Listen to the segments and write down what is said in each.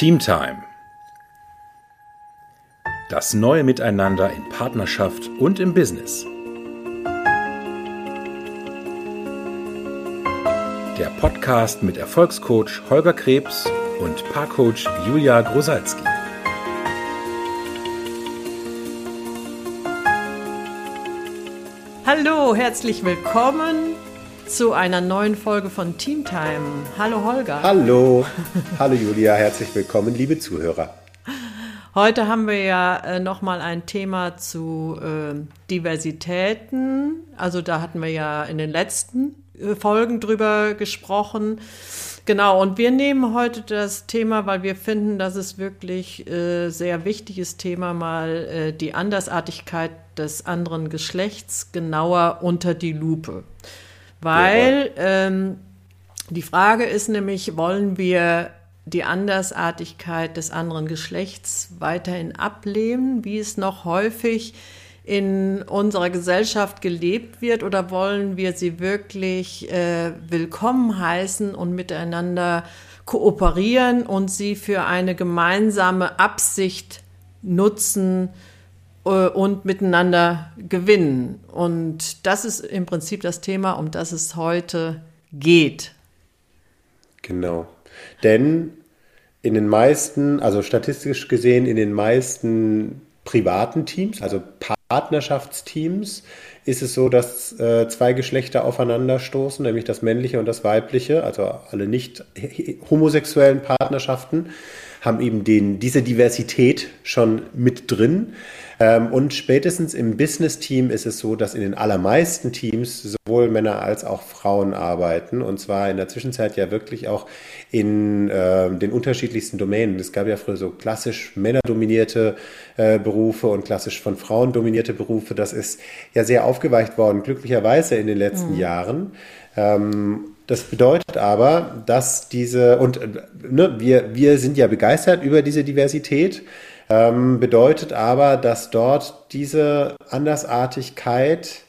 Teamtime. Das neue Miteinander in Partnerschaft und im Business. Der Podcast mit Erfolgscoach Holger Krebs und Paarcoach Julia Grosalski. Hallo, herzlich willkommen zu einer neuen Folge von Teamtime. Hallo Holger. Hallo. Hallo Julia, herzlich willkommen, liebe Zuhörer. Heute haben wir ja äh, nochmal ein Thema zu äh, Diversitäten. Also da hatten wir ja in den letzten äh, Folgen drüber gesprochen. Genau, und wir nehmen heute das Thema, weil wir finden, dass es wirklich äh, sehr wichtiges Thema, mal äh, die Andersartigkeit des anderen Geschlechts genauer unter die Lupe. Weil ähm, die Frage ist nämlich, wollen wir die Andersartigkeit des anderen Geschlechts weiterhin ablehnen, wie es noch häufig in unserer Gesellschaft gelebt wird, oder wollen wir sie wirklich äh, willkommen heißen und miteinander kooperieren und sie für eine gemeinsame Absicht nutzen, und miteinander gewinnen. Und das ist im Prinzip das Thema, um das es heute geht. Genau. Denn in den meisten, also statistisch gesehen, in den meisten privaten Teams, also Partnerschaftsteams, ist es so, dass äh, zwei Geschlechter aufeinanderstoßen, nämlich das männliche und das weibliche, also alle nicht homosexuellen Partnerschaften haben eben den, diese Diversität schon mit drin. Ähm, und spätestens im Business-Team ist es so, dass in den allermeisten Teams sowohl Männer als auch Frauen arbeiten. Und zwar in der Zwischenzeit ja wirklich auch in äh, den unterschiedlichsten Domänen. Es gab ja früher so klassisch männerdominierte äh, Berufe und klassisch von Frauen dominierte Berufe. Das ist ja sehr aufgeweicht worden, glücklicherweise in den letzten mhm. Jahren. Ähm, das bedeutet aber, dass diese, und ne, wir, wir sind ja begeistert über diese Diversität. Ähm, bedeutet aber, dass dort diese Andersartigkeit,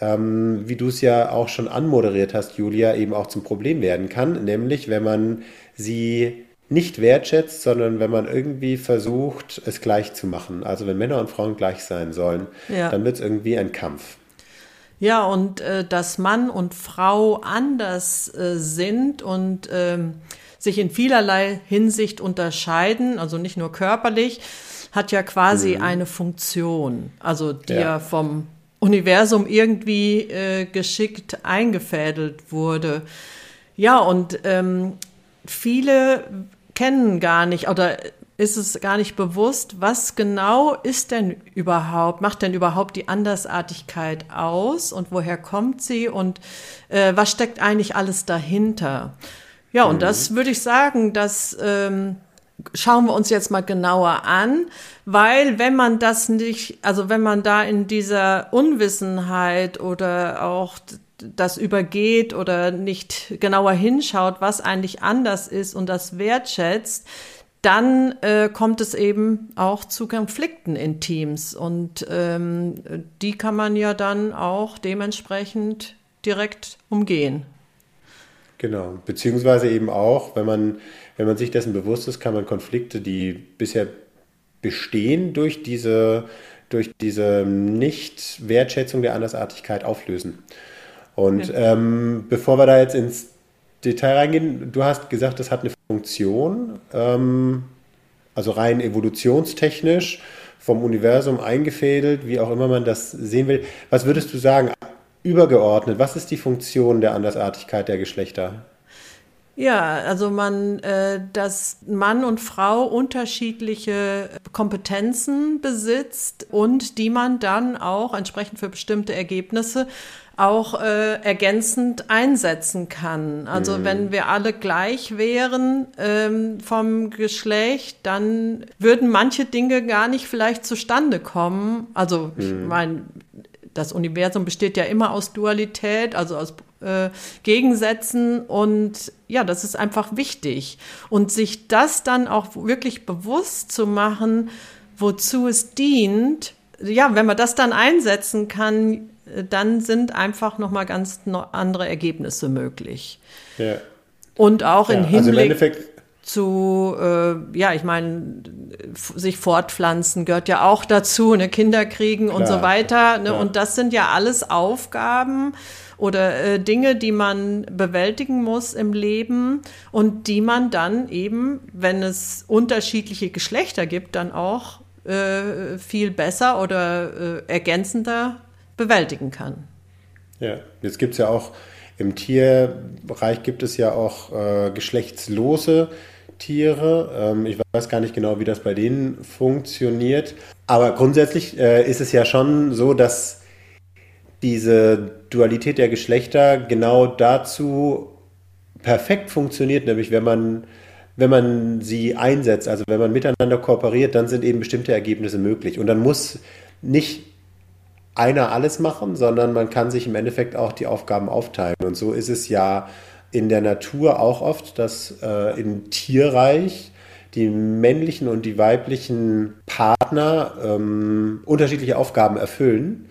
ähm, wie du es ja auch schon anmoderiert hast, Julia, eben auch zum Problem werden kann. Nämlich, wenn man sie nicht wertschätzt, sondern wenn man irgendwie versucht, es gleich zu machen. Also wenn Männer und Frauen gleich sein sollen, ja. dann wird es irgendwie ein Kampf. Ja, und äh, dass Mann und Frau anders äh, sind und ähm, sich in vielerlei Hinsicht unterscheiden, also nicht nur körperlich, hat ja quasi mhm. eine Funktion, also die ja. ja vom Universum irgendwie äh, geschickt eingefädelt wurde. Ja, und ähm, viele kennen gar nicht oder ist es gar nicht bewusst, was genau ist denn überhaupt, macht denn überhaupt die Andersartigkeit aus und woher kommt sie und äh, was steckt eigentlich alles dahinter? Ja, und mhm. das würde ich sagen, das ähm, schauen wir uns jetzt mal genauer an, weil wenn man das nicht, also wenn man da in dieser Unwissenheit oder auch das übergeht oder nicht genauer hinschaut, was eigentlich anders ist und das wertschätzt, dann äh, kommt es eben auch zu Konflikten in Teams und ähm, die kann man ja dann auch dementsprechend direkt umgehen. Genau, beziehungsweise eben auch, wenn man, wenn man sich dessen bewusst ist, kann man Konflikte, die bisher bestehen, durch diese, durch diese Nicht-Wertschätzung der Andersartigkeit auflösen. Und ähm, bevor wir da jetzt ins Detail reingehen, du hast gesagt, das hat eine Funktion, ähm, also rein evolutionstechnisch vom Universum eingefädelt, wie auch immer man das sehen will. Was würdest du sagen, übergeordnet, was ist die Funktion der Andersartigkeit der Geschlechter? Ja, also man, äh, dass Mann und Frau unterschiedliche Kompetenzen besitzt und die man dann auch entsprechend für bestimmte Ergebnisse auch äh, ergänzend einsetzen kann. Also mhm. wenn wir alle gleich wären ähm, vom Geschlecht, dann würden manche Dinge gar nicht vielleicht zustande kommen. Also mhm. ich meine, das Universum besteht ja immer aus Dualität, also aus äh, Gegensätzen und ja, das ist einfach wichtig. Und sich das dann auch wirklich bewusst zu machen, wozu es dient, ja, wenn man das dann einsetzen kann, dann sind einfach nochmal ganz andere Ergebnisse möglich. Ja. Und auch ja, im Hinblick. Also zu, äh, ja, ich meine, sich fortpflanzen gehört ja auch dazu, ne, Kinder kriegen Klar, und so weiter. Ne? Und das sind ja alles Aufgaben oder äh, Dinge, die man bewältigen muss im Leben und die man dann eben, wenn es unterschiedliche Geschlechter gibt, dann auch äh, viel besser oder äh, ergänzender bewältigen kann. Ja, jetzt gibt es ja auch im Tierbereich gibt es ja auch äh, geschlechtslose Tiere. Ähm, ich weiß gar nicht genau, wie das bei denen funktioniert. Aber grundsätzlich äh, ist es ja schon so, dass diese Dualität der Geschlechter genau dazu perfekt funktioniert, nämlich wenn man, wenn man sie einsetzt, also wenn man miteinander kooperiert, dann sind eben bestimmte Ergebnisse möglich. Und dann muss nicht einer alles machen, sondern man kann sich im Endeffekt auch die Aufgaben aufteilen. Und so ist es ja in der Natur auch oft, dass äh, im Tierreich die männlichen und die weiblichen Partner ähm, unterschiedliche Aufgaben erfüllen.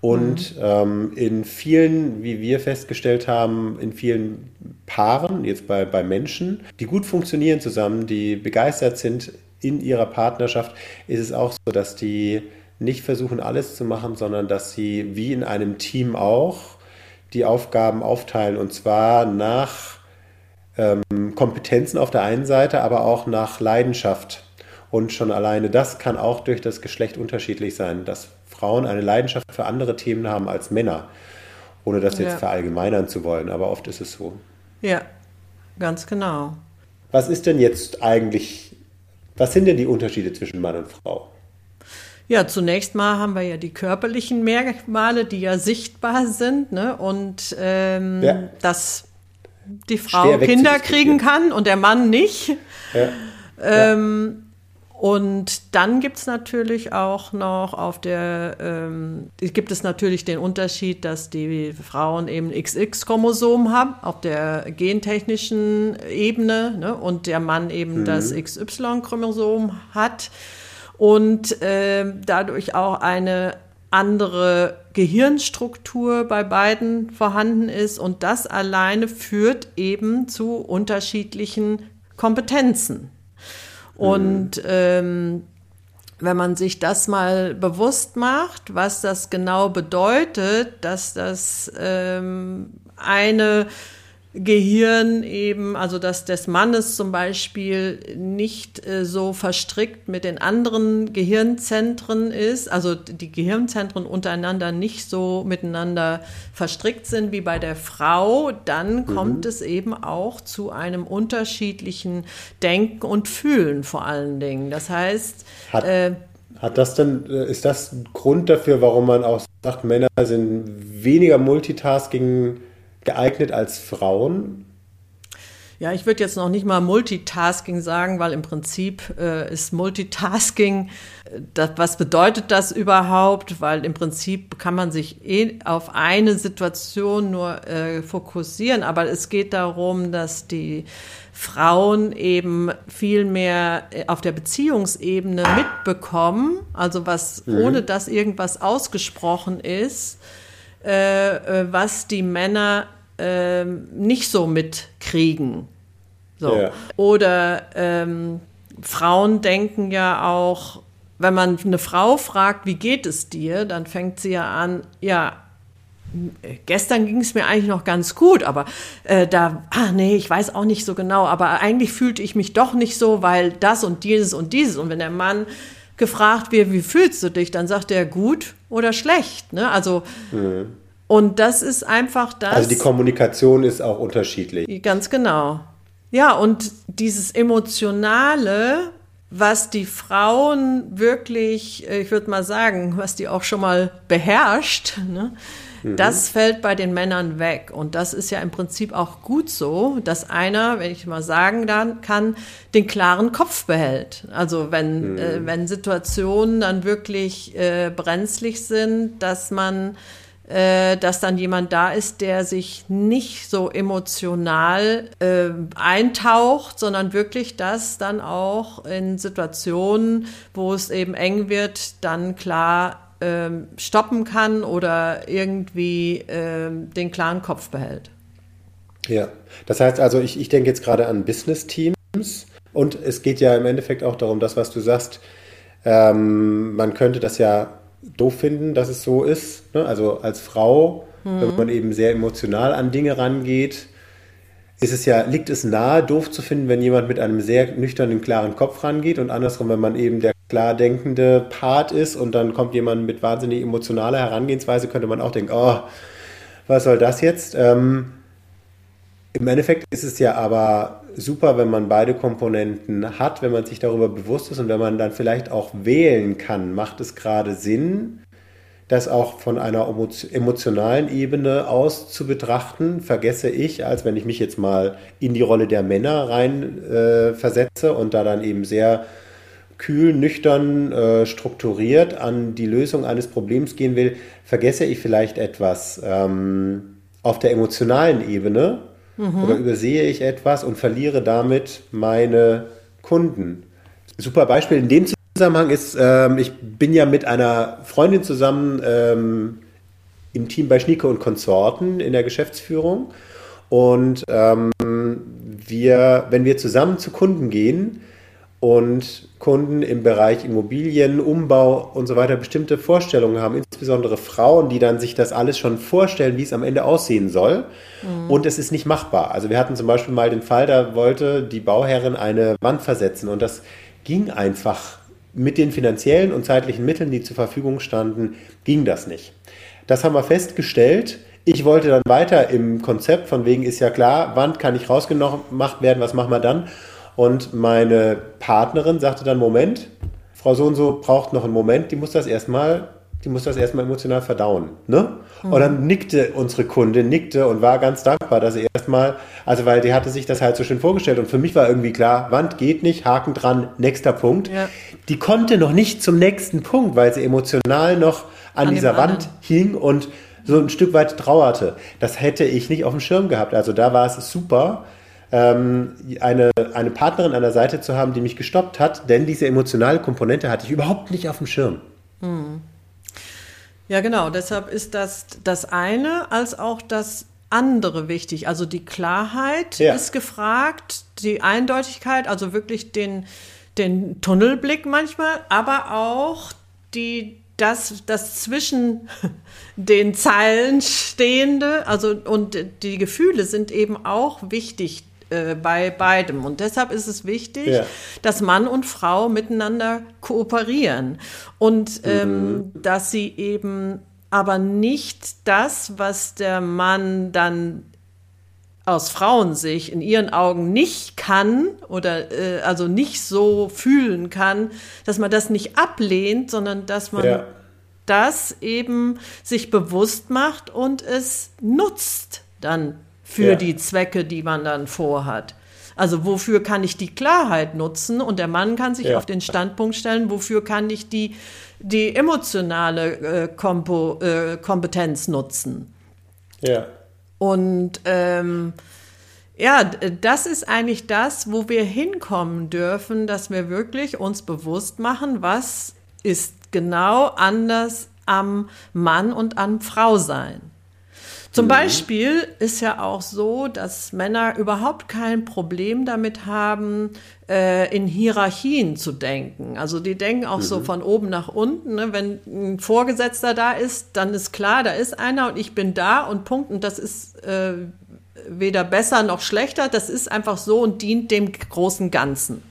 Und mhm. ähm, in vielen, wie wir festgestellt haben, in vielen Paaren, jetzt bei, bei Menschen, die gut funktionieren zusammen, die begeistert sind in ihrer Partnerschaft, ist es auch so, dass die nicht versuchen, alles zu machen, sondern dass sie wie in einem Team auch die Aufgaben aufteilen und zwar nach ähm, Kompetenzen auf der einen Seite, aber auch nach Leidenschaft. Und schon alleine das kann auch durch das Geschlecht unterschiedlich sein, dass Frauen eine Leidenschaft für andere Themen haben als Männer, ohne das jetzt ja. verallgemeinern zu wollen, aber oft ist es so. Ja, ganz genau. Was ist denn jetzt eigentlich, was sind denn die Unterschiede zwischen Mann und Frau? Ja, zunächst mal haben wir ja die körperlichen Merkmale, die ja sichtbar sind, ne? Und ähm, ja. dass die Frau Kinder kriegen kann und der Mann nicht. Ja. Ähm, und dann gibt es natürlich auch noch auf der, ähm, gibt es natürlich den Unterschied, dass die Frauen eben XX-Chromosom haben auf der gentechnischen Ebene ne, und der Mann eben mhm. das XY-Chromosom hat und äh, dadurch auch eine andere Gehirnstruktur bei beiden vorhanden ist und das alleine führt eben zu unterschiedlichen Kompetenzen. Und ähm, wenn man sich das mal bewusst macht, was das genau bedeutet, dass das ähm, eine Gehirn eben, also dass des Mannes zum Beispiel nicht äh, so verstrickt mit den anderen Gehirnzentren ist, also die Gehirnzentren untereinander nicht so miteinander verstrickt sind wie bei der Frau, dann mhm. kommt es eben auch zu einem unterschiedlichen Denken und Fühlen vor allen Dingen. Das heißt, hat, äh, hat das denn, äh, ist das ein Grund dafür, warum man auch sagt, Männer sind weniger Multitasking geeignet als Frauen? Ja, ich würde jetzt noch nicht mal Multitasking sagen, weil im Prinzip äh, ist Multitasking, äh, das, was bedeutet das überhaupt? Weil im Prinzip kann man sich eh auf eine Situation nur äh, fokussieren, aber es geht darum, dass die Frauen eben viel mehr äh, auf der Beziehungsebene mitbekommen, also was mhm. ohne dass irgendwas ausgesprochen ist, was die Männer äh, nicht so mitkriegen. So. Ja. Oder ähm, Frauen denken ja auch, wenn man eine Frau fragt, wie geht es dir, dann fängt sie ja an, ja, gestern ging es mir eigentlich noch ganz gut, aber äh, da, ah nee, ich weiß auch nicht so genau, aber eigentlich fühlte ich mich doch nicht so, weil das und dieses und dieses. Und wenn der Mann gefragt wird, wie fühlst du dich, dann sagt er gut oder schlecht. Ne? Also mhm. und das ist einfach das. Also die Kommunikation ist auch unterschiedlich. Ganz genau. Ja, und dieses Emotionale, was die Frauen wirklich, äh, ich würde mal sagen, was die auch schon mal beherrscht, ne? Mhm. Das fällt bei den Männern weg. Und das ist ja im Prinzip auch gut so, dass einer, wenn ich mal sagen kann, den klaren Kopf behält. Also wenn, mhm. äh, wenn Situationen dann wirklich äh, brenzlig sind, dass man äh, dass dann jemand da ist, der sich nicht so emotional äh, eintaucht, sondern wirklich das dann auch in Situationen, wo es eben eng wird, dann klar ähm, stoppen kann oder irgendwie ähm, den klaren Kopf behält. Ja, das heißt also, ich, ich denke jetzt gerade an Business-Team. Und es geht ja im Endeffekt auch darum, das, was du sagst, ähm, man könnte das ja doof finden, dass es so ist. Ne? Also als Frau, mhm. wenn man eben sehr emotional an Dinge rangeht, ist es ja, liegt es nahe, doof zu finden, wenn jemand mit einem sehr nüchternen, klaren Kopf rangeht und andersrum, wenn man eben der klar denkende Part ist und dann kommt jemand mit wahnsinnig emotionaler Herangehensweise, könnte man auch denken, oh, was soll das jetzt? Ähm, Im Endeffekt ist es ja aber super, wenn man beide Komponenten hat, wenn man sich darüber bewusst ist und wenn man dann vielleicht auch wählen kann, macht es gerade Sinn, das auch von einer emotionalen Ebene aus zu betrachten, vergesse ich, als wenn ich mich jetzt mal in die Rolle der Männer rein äh, versetze und da dann eben sehr kühl, nüchtern, äh, strukturiert an die Lösung eines Problems gehen will, vergesse ich vielleicht etwas ähm, auf der emotionalen Ebene mhm. oder übersehe ich etwas und verliere damit meine Kunden. Super Beispiel in dem Zusammenhang ist, ähm, ich bin ja mit einer Freundin zusammen ähm, im Team bei Schnieke und Konsorten in der Geschäftsführung. Und ähm, wir, wenn wir zusammen zu Kunden gehen, und Kunden im Bereich Immobilien, Umbau und so weiter bestimmte Vorstellungen haben, insbesondere Frauen, die dann sich das alles schon vorstellen, wie es am Ende aussehen soll. Mhm. Und es ist nicht machbar. Also wir hatten zum Beispiel mal den Fall, da wollte die Bauherrin eine Wand versetzen und das ging einfach mit den finanziellen und zeitlichen Mitteln, die zur Verfügung standen, ging das nicht. Das haben wir festgestellt. Ich wollte dann weiter im Konzept, von wegen ist ja klar, Wand kann nicht rausgemacht werden, was machen wir dann? Und meine Partnerin sagte dann, Moment, Frau so und so braucht noch einen Moment, die muss das erstmal, die muss das erstmal emotional verdauen. Ne? Mhm. Und dann nickte unsere Kundin, nickte und war ganz dankbar, dass sie erstmal, also weil die hatte sich das halt so schön vorgestellt und für mich war irgendwie klar, Wand geht nicht, Haken dran, nächster Punkt. Ja. Die konnte noch nicht zum nächsten Punkt, weil sie emotional noch an, an dieser Wand hing und so ein Stück weit trauerte. Das hätte ich nicht auf dem Schirm gehabt. Also da war es super, ähm, eine, eine Partnerin an der Seite zu haben, die mich gestoppt hat, denn diese emotionale Komponente hatte ich überhaupt nicht auf dem Schirm. Hm. Ja, genau. Deshalb ist das das eine als auch das andere wichtig. Also die Klarheit ja. ist gefragt, die Eindeutigkeit, also wirklich den, den Tunnelblick manchmal, aber auch die das, das zwischen den Zeilen stehende, also und die Gefühle sind eben auch wichtig äh, bei beidem. Und deshalb ist es wichtig, ja. dass Mann und Frau miteinander kooperieren und ähm, mhm. dass sie eben aber nicht das, was der Mann dann aus Frauensicht in ihren Augen nicht kann oder äh, also nicht so fühlen kann, dass man das nicht ablehnt, sondern dass man ja. das eben sich bewusst macht und es nutzt dann für ja. die Zwecke, die man dann vorhat. Also wofür kann ich die Klarheit nutzen? Und der Mann kann sich ja. auf den Standpunkt stellen, wofür kann ich die, die emotionale äh, Kompo, äh, Kompetenz nutzen? Ja. Und ähm, ja, das ist eigentlich das, wo wir hinkommen dürfen, dass wir wirklich uns bewusst machen, was ist genau anders am Mann und am Frau sein. Zum mhm. Beispiel ist ja auch so, dass Männer überhaupt kein Problem damit haben, äh, in Hierarchien zu denken. Also die denken auch mhm. so von oben nach unten. Ne? Wenn ein Vorgesetzter da ist, dann ist klar, da ist einer und ich bin da und Punkt. Und das ist äh, weder besser noch schlechter. Das ist einfach so und dient dem großen Ganzen.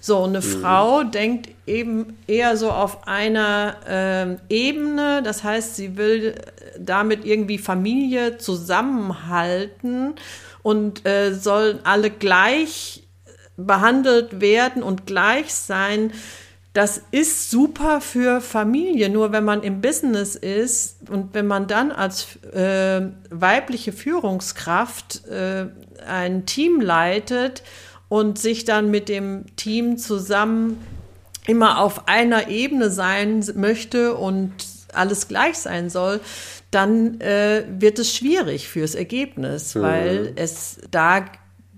So, eine mhm. Frau denkt eben eher so auf einer äh, Ebene, das heißt, sie will damit irgendwie Familie zusammenhalten und äh, sollen alle gleich behandelt werden und gleich sein. Das ist super für Familie, nur wenn man im Business ist und wenn man dann als äh, weibliche Führungskraft äh, ein Team leitet und sich dann mit dem Team zusammen immer auf einer Ebene sein möchte und alles gleich sein soll, dann äh, wird es schwierig fürs Ergebnis, mhm. weil es da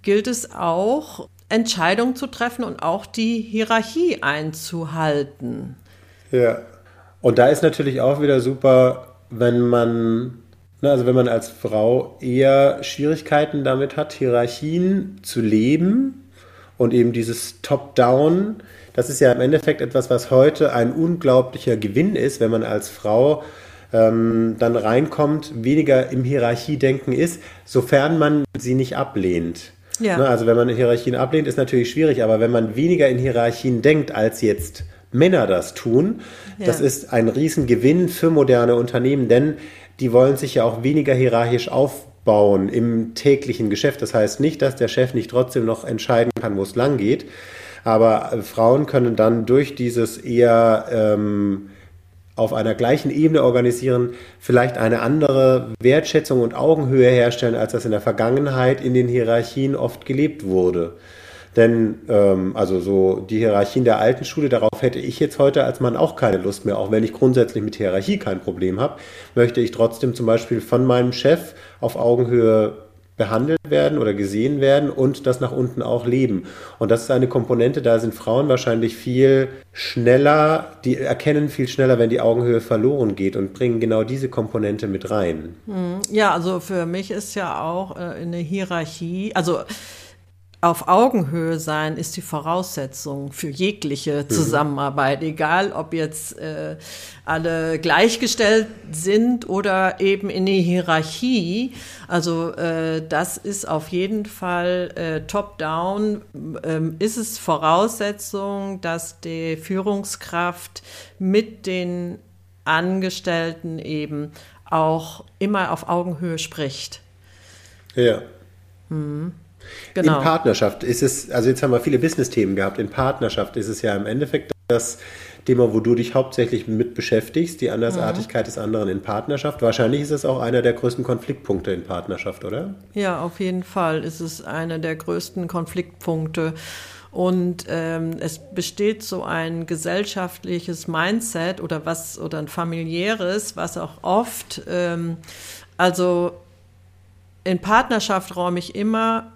gilt es auch, Entscheidungen zu treffen und auch die Hierarchie einzuhalten. Ja. Und da ist natürlich auch wieder super, wenn man, ne, also wenn man als Frau eher Schwierigkeiten damit hat, Hierarchien zu leben und eben dieses Top-Down, das ist ja im Endeffekt etwas, was heute ein unglaublicher Gewinn ist, wenn man als Frau ähm, dann reinkommt, weniger im Hierarchiedenken ist, sofern man sie nicht ablehnt. Ja. Ne, also wenn man Hierarchien ablehnt, ist natürlich schwierig, aber wenn man weniger in Hierarchien denkt, als jetzt Männer das tun, ja. das ist ein Riesengewinn für moderne Unternehmen, denn die wollen sich ja auch weniger hierarchisch aufbauen im täglichen Geschäft. Das heißt nicht, dass der Chef nicht trotzdem noch entscheiden kann, wo es lang geht, aber Frauen können dann durch dieses eher ähm, auf einer gleichen Ebene organisieren, vielleicht eine andere Wertschätzung und Augenhöhe herstellen, als das in der Vergangenheit in den Hierarchien oft gelebt wurde. Denn ähm, also so die Hierarchien der alten Schule, darauf hätte ich jetzt heute als Mann auch keine Lust mehr, auch wenn ich grundsätzlich mit Hierarchie kein Problem habe, möchte ich trotzdem zum Beispiel von meinem Chef auf Augenhöhe behandelt werden oder gesehen werden und das nach unten auch leben. Und das ist eine Komponente, da sind Frauen wahrscheinlich viel schneller, die erkennen viel schneller, wenn die Augenhöhe verloren geht und bringen genau diese Komponente mit rein. Hm. Ja, also für mich ist ja auch äh, eine Hierarchie, also auf Augenhöhe sein ist die Voraussetzung für jegliche mhm. Zusammenarbeit, mhm. egal ob jetzt äh, alle gleichgestellt sind oder eben in die Hierarchie. Also äh, das ist auf jeden Fall äh, top-down, ähm, ist es Voraussetzung, dass die Führungskraft mit den Angestellten eben auch immer auf Augenhöhe spricht. Ja. Mhm. Genau. In Partnerschaft ist es, also jetzt haben wir viele Business-Themen gehabt, in Partnerschaft ist es ja im Endeffekt das Thema, wo du dich hauptsächlich mit beschäftigst, die Andersartigkeit mhm. des anderen in Partnerschaft. Wahrscheinlich ist es auch einer der größten Konfliktpunkte in Partnerschaft, oder? Ja, auf jeden Fall ist es einer der größten Konfliktpunkte. Und ähm, es besteht so ein gesellschaftliches Mindset oder was oder ein familiäres, was auch oft, ähm, also in Partnerschaft räume ich immer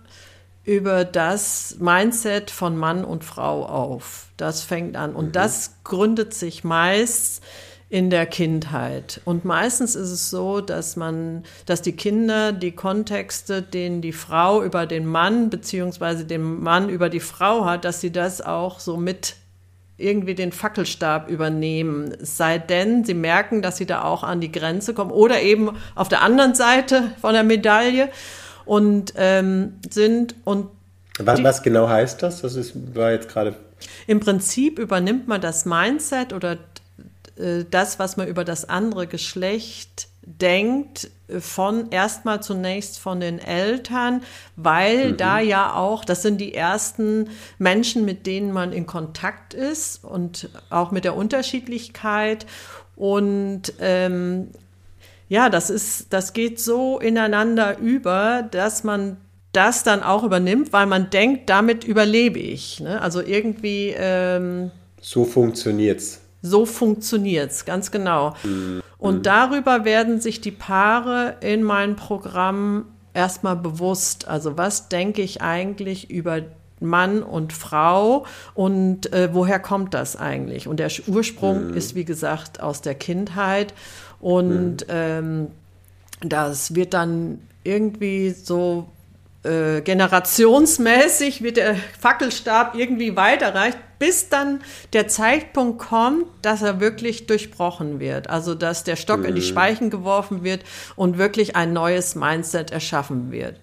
über das Mindset von Mann und Frau auf. Das fängt an. Und mhm. das gründet sich meist in der Kindheit. Und meistens ist es so, dass man, dass die Kinder die Kontexte, denen die Frau über den Mann beziehungsweise den Mann über die Frau hat, dass sie das auch so mit irgendwie den Fackelstab übernehmen. Sei denn, sie merken, dass sie da auch an die Grenze kommen oder eben auf der anderen Seite von der Medaille und ähm, sind und was, was, genau heißt das? Das ist, war jetzt gerade. Im Prinzip übernimmt man das Mindset oder äh, das, was man über das andere Geschlecht denkt, von erstmal zunächst von den Eltern, weil mhm. da ja auch, das sind die ersten Menschen, mit denen man in Kontakt ist und auch mit der Unterschiedlichkeit. Und ähm, ja, das ist, das geht so ineinander über, dass man das dann auch übernimmt, weil man denkt, damit überlebe ich. Ne? Also irgendwie. Ähm, so funktioniert's. So funktioniert's, ganz genau. Mhm. Und darüber werden sich die Paare in meinem Programm erstmal bewusst. Also was denke ich eigentlich über Mann und Frau und äh, woher kommt das eigentlich? Und der Ursprung mhm. ist, wie gesagt, aus der Kindheit. Und mhm. ähm, das wird dann irgendwie so äh, generationsmäßig wird der Fackelstab irgendwie weiterreicht, bis dann der Zeitpunkt kommt, dass er wirklich durchbrochen wird. Also dass der Stock mhm. in die mhm. Speichen geworfen wird und wirklich ein neues Mindset erschaffen wird.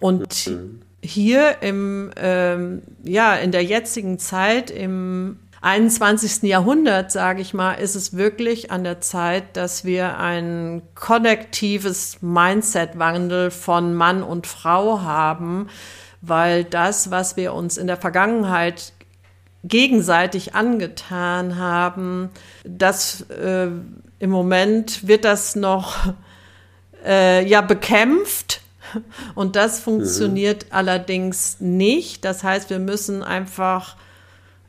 Und mhm. Hier im, ähm, ja, in der jetzigen Zeit, im 21. Jahrhundert, sage ich mal, ist es wirklich an der Zeit, dass wir ein kollektives Mindset-Wandel von Mann und Frau haben, weil das, was wir uns in der Vergangenheit gegenseitig angetan haben, das äh, im Moment wird das noch äh, ja bekämpft und das funktioniert mhm. allerdings nicht. Das heißt, wir müssen einfach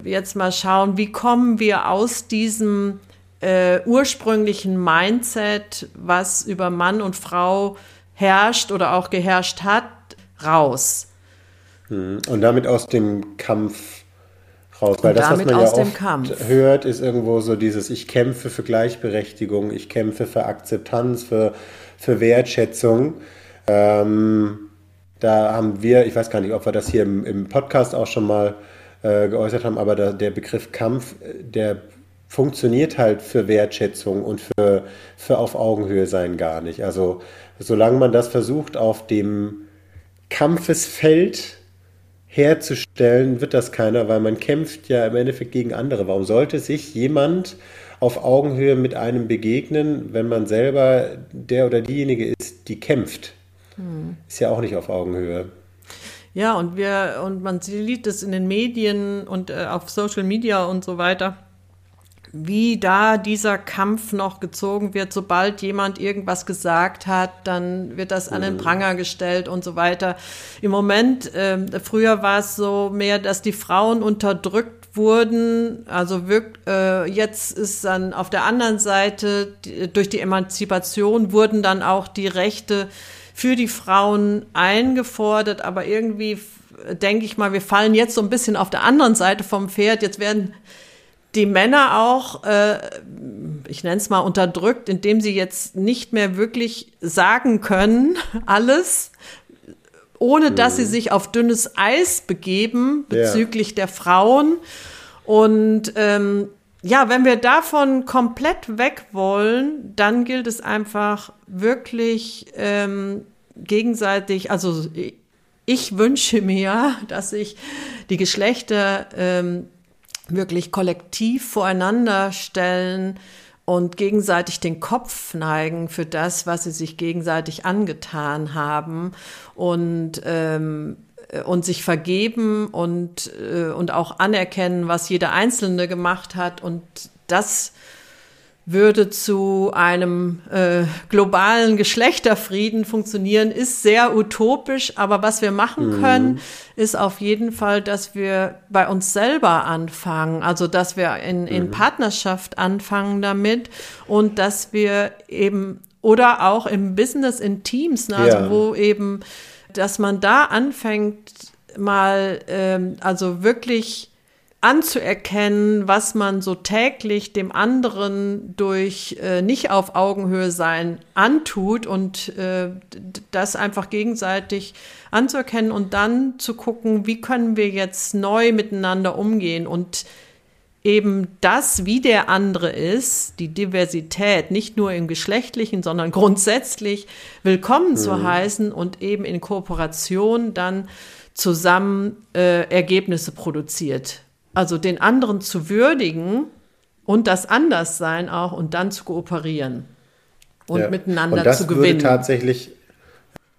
jetzt mal schauen, wie kommen wir aus diesem äh, ursprünglichen Mindset, was über Mann und Frau herrscht oder auch geherrscht hat, raus. Hm. Und damit aus dem Kampf raus. Weil das, was man ja oft Kampf. hört, ist irgendwo so dieses, ich kämpfe für Gleichberechtigung, ich kämpfe für Akzeptanz, für, für Wertschätzung. Ähm, da haben wir, ich weiß gar nicht, ob wir das hier im, im Podcast auch schon mal äh, geäußert haben, aber da, der Begriff Kampf, der funktioniert halt für Wertschätzung und für, für auf Augenhöhe sein gar nicht. Also solange man das versucht, auf dem Kampfesfeld herzustellen, wird das keiner, weil man kämpft ja im Endeffekt gegen andere. Warum sollte sich jemand auf Augenhöhe mit einem begegnen, wenn man selber der oder diejenige ist, die kämpft? Hm. Ist ja auch nicht auf Augenhöhe. Ja, und wir, und man sieht es in den Medien und äh, auf Social Media und so weiter wie da dieser Kampf noch gezogen wird. Sobald jemand irgendwas gesagt hat, dann wird das an den mhm. Pranger gestellt und so weiter. Im Moment, äh, früher war es so mehr, dass die Frauen unterdrückt wurden. Also wirkt, äh, jetzt ist dann auf der anderen Seite, die, durch die Emanzipation wurden dann auch die Rechte für die Frauen eingefordert, aber irgendwie denke ich mal, wir fallen jetzt so ein bisschen auf der anderen Seite vom Pferd. Jetzt werden die Männer auch, äh, ich nenne es mal, unterdrückt, indem sie jetzt nicht mehr wirklich sagen können, alles, ohne dass mhm. sie sich auf dünnes Eis begeben bezüglich ja. der Frauen. Und ähm, ja, wenn wir davon komplett weg wollen, dann gilt es einfach wirklich ähm, gegenseitig, also ich wünsche mir, dass sich die Geschlechter ähm, wirklich kollektiv voreinander stellen und gegenseitig den Kopf neigen für das, was sie sich gegenseitig angetan haben. Und ähm, und sich vergeben und, äh, und auch anerkennen, was jeder Einzelne gemacht hat und das würde zu einem äh, globalen Geschlechterfrieden funktionieren, ist sehr utopisch. Aber was wir machen mhm. können, ist auf jeden Fall, dass wir bei uns selber anfangen. Also, dass wir in, in mhm. Partnerschaft anfangen damit und dass wir eben oder auch im Business in Teams, ne, also ja. wo eben, dass man da anfängt, mal ähm, also wirklich anzuerkennen, was man so täglich dem anderen durch äh, nicht auf Augenhöhe sein antut und äh, das einfach gegenseitig anzuerkennen und dann zu gucken, wie können wir jetzt neu miteinander umgehen und eben das, wie der andere ist, die Diversität, nicht nur im geschlechtlichen, sondern grundsätzlich willkommen mhm. zu heißen und eben in Kooperation dann zusammen äh, Ergebnisse produziert. Also den anderen zu würdigen und das Anderssein auch und dann zu kooperieren und ja. miteinander und das zu gewinnen. Würde tatsächlich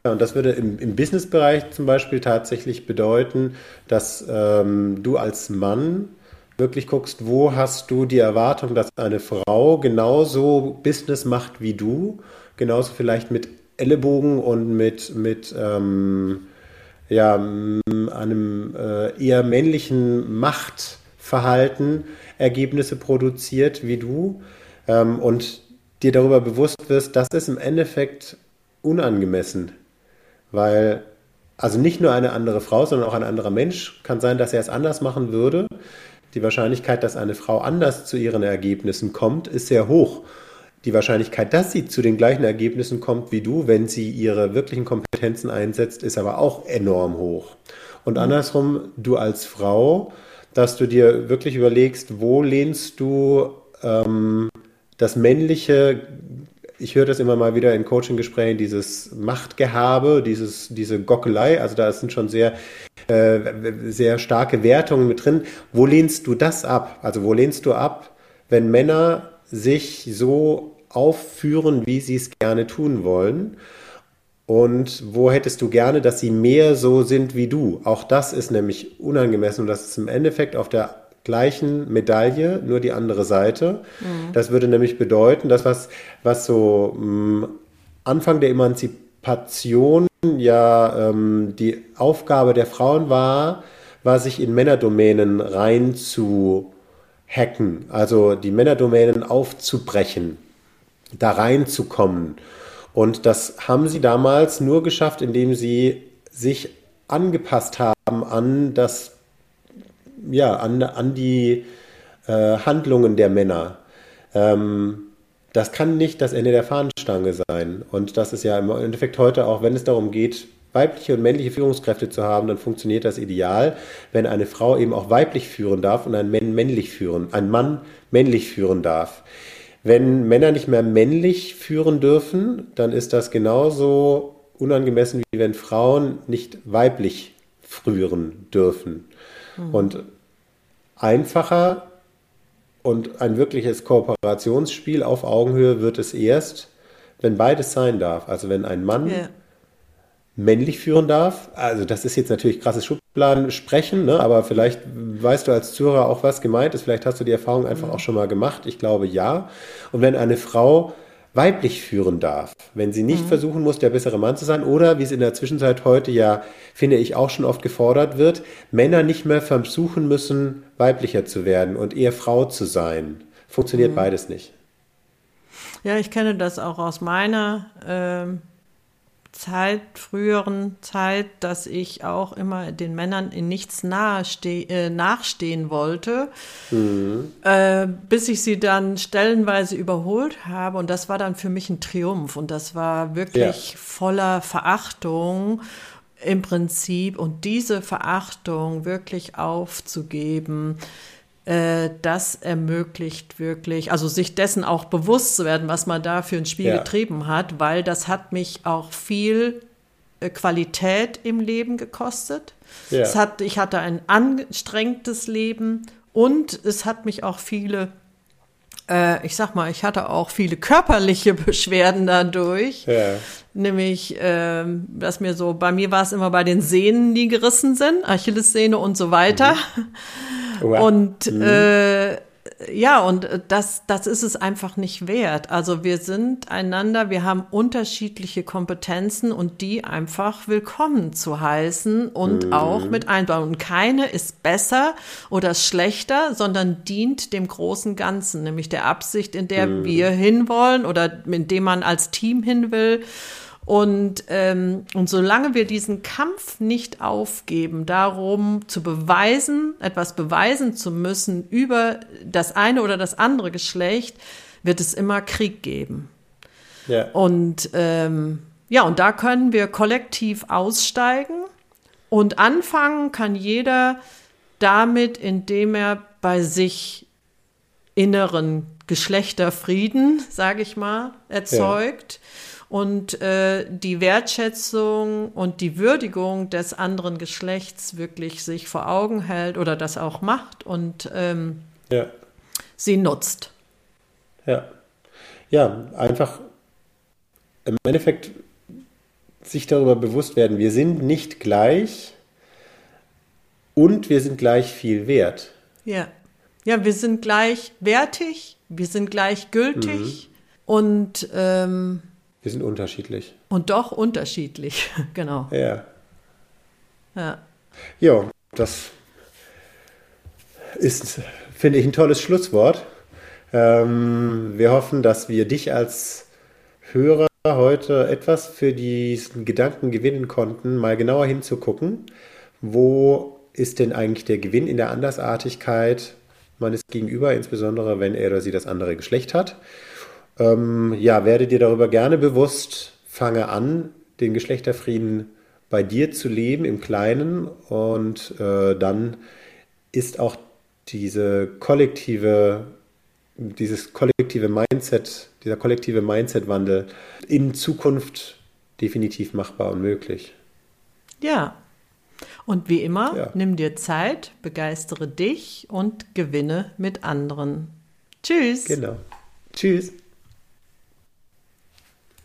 und das würde im, im Businessbereich zum Beispiel tatsächlich bedeuten, dass ähm, du als Mann wirklich guckst, wo hast du die Erwartung, dass eine Frau genauso Business macht wie du, genauso vielleicht mit Ellenbogen und mit, mit ähm, ja, einem äh, eher männlichen Machtverhalten Ergebnisse produziert wie du ähm, und dir darüber bewusst wirst, das ist im Endeffekt unangemessen, weil also nicht nur eine andere Frau, sondern auch ein anderer Mensch kann sein, dass er es anders machen würde. Die Wahrscheinlichkeit, dass eine Frau anders zu ihren Ergebnissen kommt, ist sehr hoch die Wahrscheinlichkeit, dass sie zu den gleichen Ergebnissen kommt wie du, wenn sie ihre wirklichen Kompetenzen einsetzt, ist aber auch enorm hoch. Und mhm. andersrum, du als Frau, dass du dir wirklich überlegst, wo lehnst du ähm, das männliche, ich höre das immer mal wieder in Coaching-Gesprächen, dieses Machtgehabe, dieses, diese Gockelei, also da sind schon sehr, äh, sehr starke Wertungen mit drin. Wo lehnst du das ab? Also wo lehnst du ab, wenn Männer sich so aufführen, wie sie es gerne tun wollen. Und wo hättest du gerne, dass sie mehr so sind wie du? Auch das ist nämlich unangemessen und das ist im Endeffekt auf der gleichen Medaille, nur die andere Seite. Mhm. Das würde nämlich bedeuten, dass was, was so mh, mm, Anfang der Emanzipation ja ähm, die Aufgabe der Frauen war, war sich in Männerdomänen rein zu hacken, also die Männerdomänen aufzubrechen da reinzukommen. Und das haben sie damals nur geschafft, indem sie sich angepasst haben an das, ja, an, an die äh, Handlungen der Männer. Ähm, das kann nicht das Ende der Fahnenstange sein. Und das ist ja im Endeffekt heute auch, wenn es darum geht, weibliche und männliche Führungskräfte zu haben, dann funktioniert das ideal, wenn eine Frau eben auch weiblich führen darf und ein Mann männlich führen, ein Mann männlich führen darf. Wenn Männer nicht mehr männlich führen dürfen, dann ist das genauso unangemessen, wie wenn Frauen nicht weiblich führen dürfen. Mhm. Und einfacher und ein wirkliches Kooperationsspiel auf Augenhöhe wird es erst, wenn beides sein darf. Also wenn ein Mann yeah. männlich führen darf. Also das ist jetzt natürlich krasses Schubladen sprechen, ne? aber vielleicht weißt du als Zuhörer auch, was gemeint ist. Vielleicht hast du die Erfahrung einfach mhm. auch schon mal gemacht. Ich glaube ja. Und wenn eine Frau weiblich führen darf, wenn sie nicht mhm. versuchen muss, der bessere Mann zu sein oder, wie es in der Zwischenzeit heute ja, finde ich, auch schon oft gefordert wird, Männer nicht mehr versuchen müssen, weiblicher zu werden und eher Frau zu sein. Funktioniert mhm. beides nicht. Ja, ich kenne das auch aus meiner äh, Zeit, früheren Zeit, dass ich auch immer den Männern in nichts äh, nachstehen wollte, mhm. äh, bis ich sie dann stellenweise überholt habe. Und das war dann für mich ein Triumph. Und das war wirklich ja. voller Verachtung im Prinzip. Und diese Verachtung wirklich aufzugeben, äh, das ermöglicht wirklich, also sich dessen auch bewusst zu werden, was man da für ein Spiel ja. getrieben hat, weil das hat mich auch viel äh, Qualität im Leben gekostet. Ja. Es hat, ich hatte ein anstrengtes Leben und es hat mich auch viele äh, ich sag mal, ich hatte auch viele körperliche Beschwerden dadurch. Ja. Nämlich, äh, dass mir so, bei mir war es immer bei den Sehnen, die gerissen sind, Achillessehne und so weiter. Mhm. Und mhm. äh, ja, und das, das ist es einfach nicht wert. Also wir sind einander, wir haben unterschiedliche Kompetenzen und die einfach willkommen zu heißen und mhm. auch mit einbauen. Und keine ist besser oder schlechter, sondern dient dem großen Ganzen, nämlich der Absicht, in der mhm. wir hinwollen oder in dem man als Team hin will. Und, ähm, und solange wir diesen Kampf nicht aufgeben, darum zu beweisen, etwas beweisen zu müssen über das eine oder das andere Geschlecht, wird es immer Krieg geben. Ja. Und ähm, ja, und da können wir kollektiv aussteigen und anfangen kann jeder damit, indem er bei sich inneren Geschlechterfrieden, sage ich mal, erzeugt. Ja und äh, die Wertschätzung und die Würdigung des anderen Geschlechts wirklich sich vor Augen hält oder das auch macht und ähm, ja. sie nutzt. Ja. Ja, einfach im Endeffekt sich darüber bewusst werden, wir sind nicht gleich und wir sind gleich viel wert. Ja. Ja, wir sind gleichwertig, wir sind gleichgültig mhm. und ähm, wir sind unterschiedlich. Und doch unterschiedlich, genau. Ja. Ja. Ja, das ist, finde ich, ein tolles Schlusswort. Ähm, wir hoffen, dass wir dich als Hörer heute etwas für diesen Gedanken gewinnen konnten, mal genauer hinzugucken. Wo ist denn eigentlich der Gewinn in der Andersartigkeit meines Gegenüber, insbesondere wenn er oder sie das andere Geschlecht hat? Ähm, ja, werde dir darüber gerne bewusst, fange an, den Geschlechterfrieden bei dir zu leben im Kleinen und äh, dann ist auch diese kollektive, dieses kollektive Mindset, dieser kollektive Mindset-Wandel in Zukunft definitiv machbar und möglich. Ja. Und wie immer, ja. nimm dir Zeit, begeistere dich und gewinne mit anderen. Tschüss. Genau. Tschüss.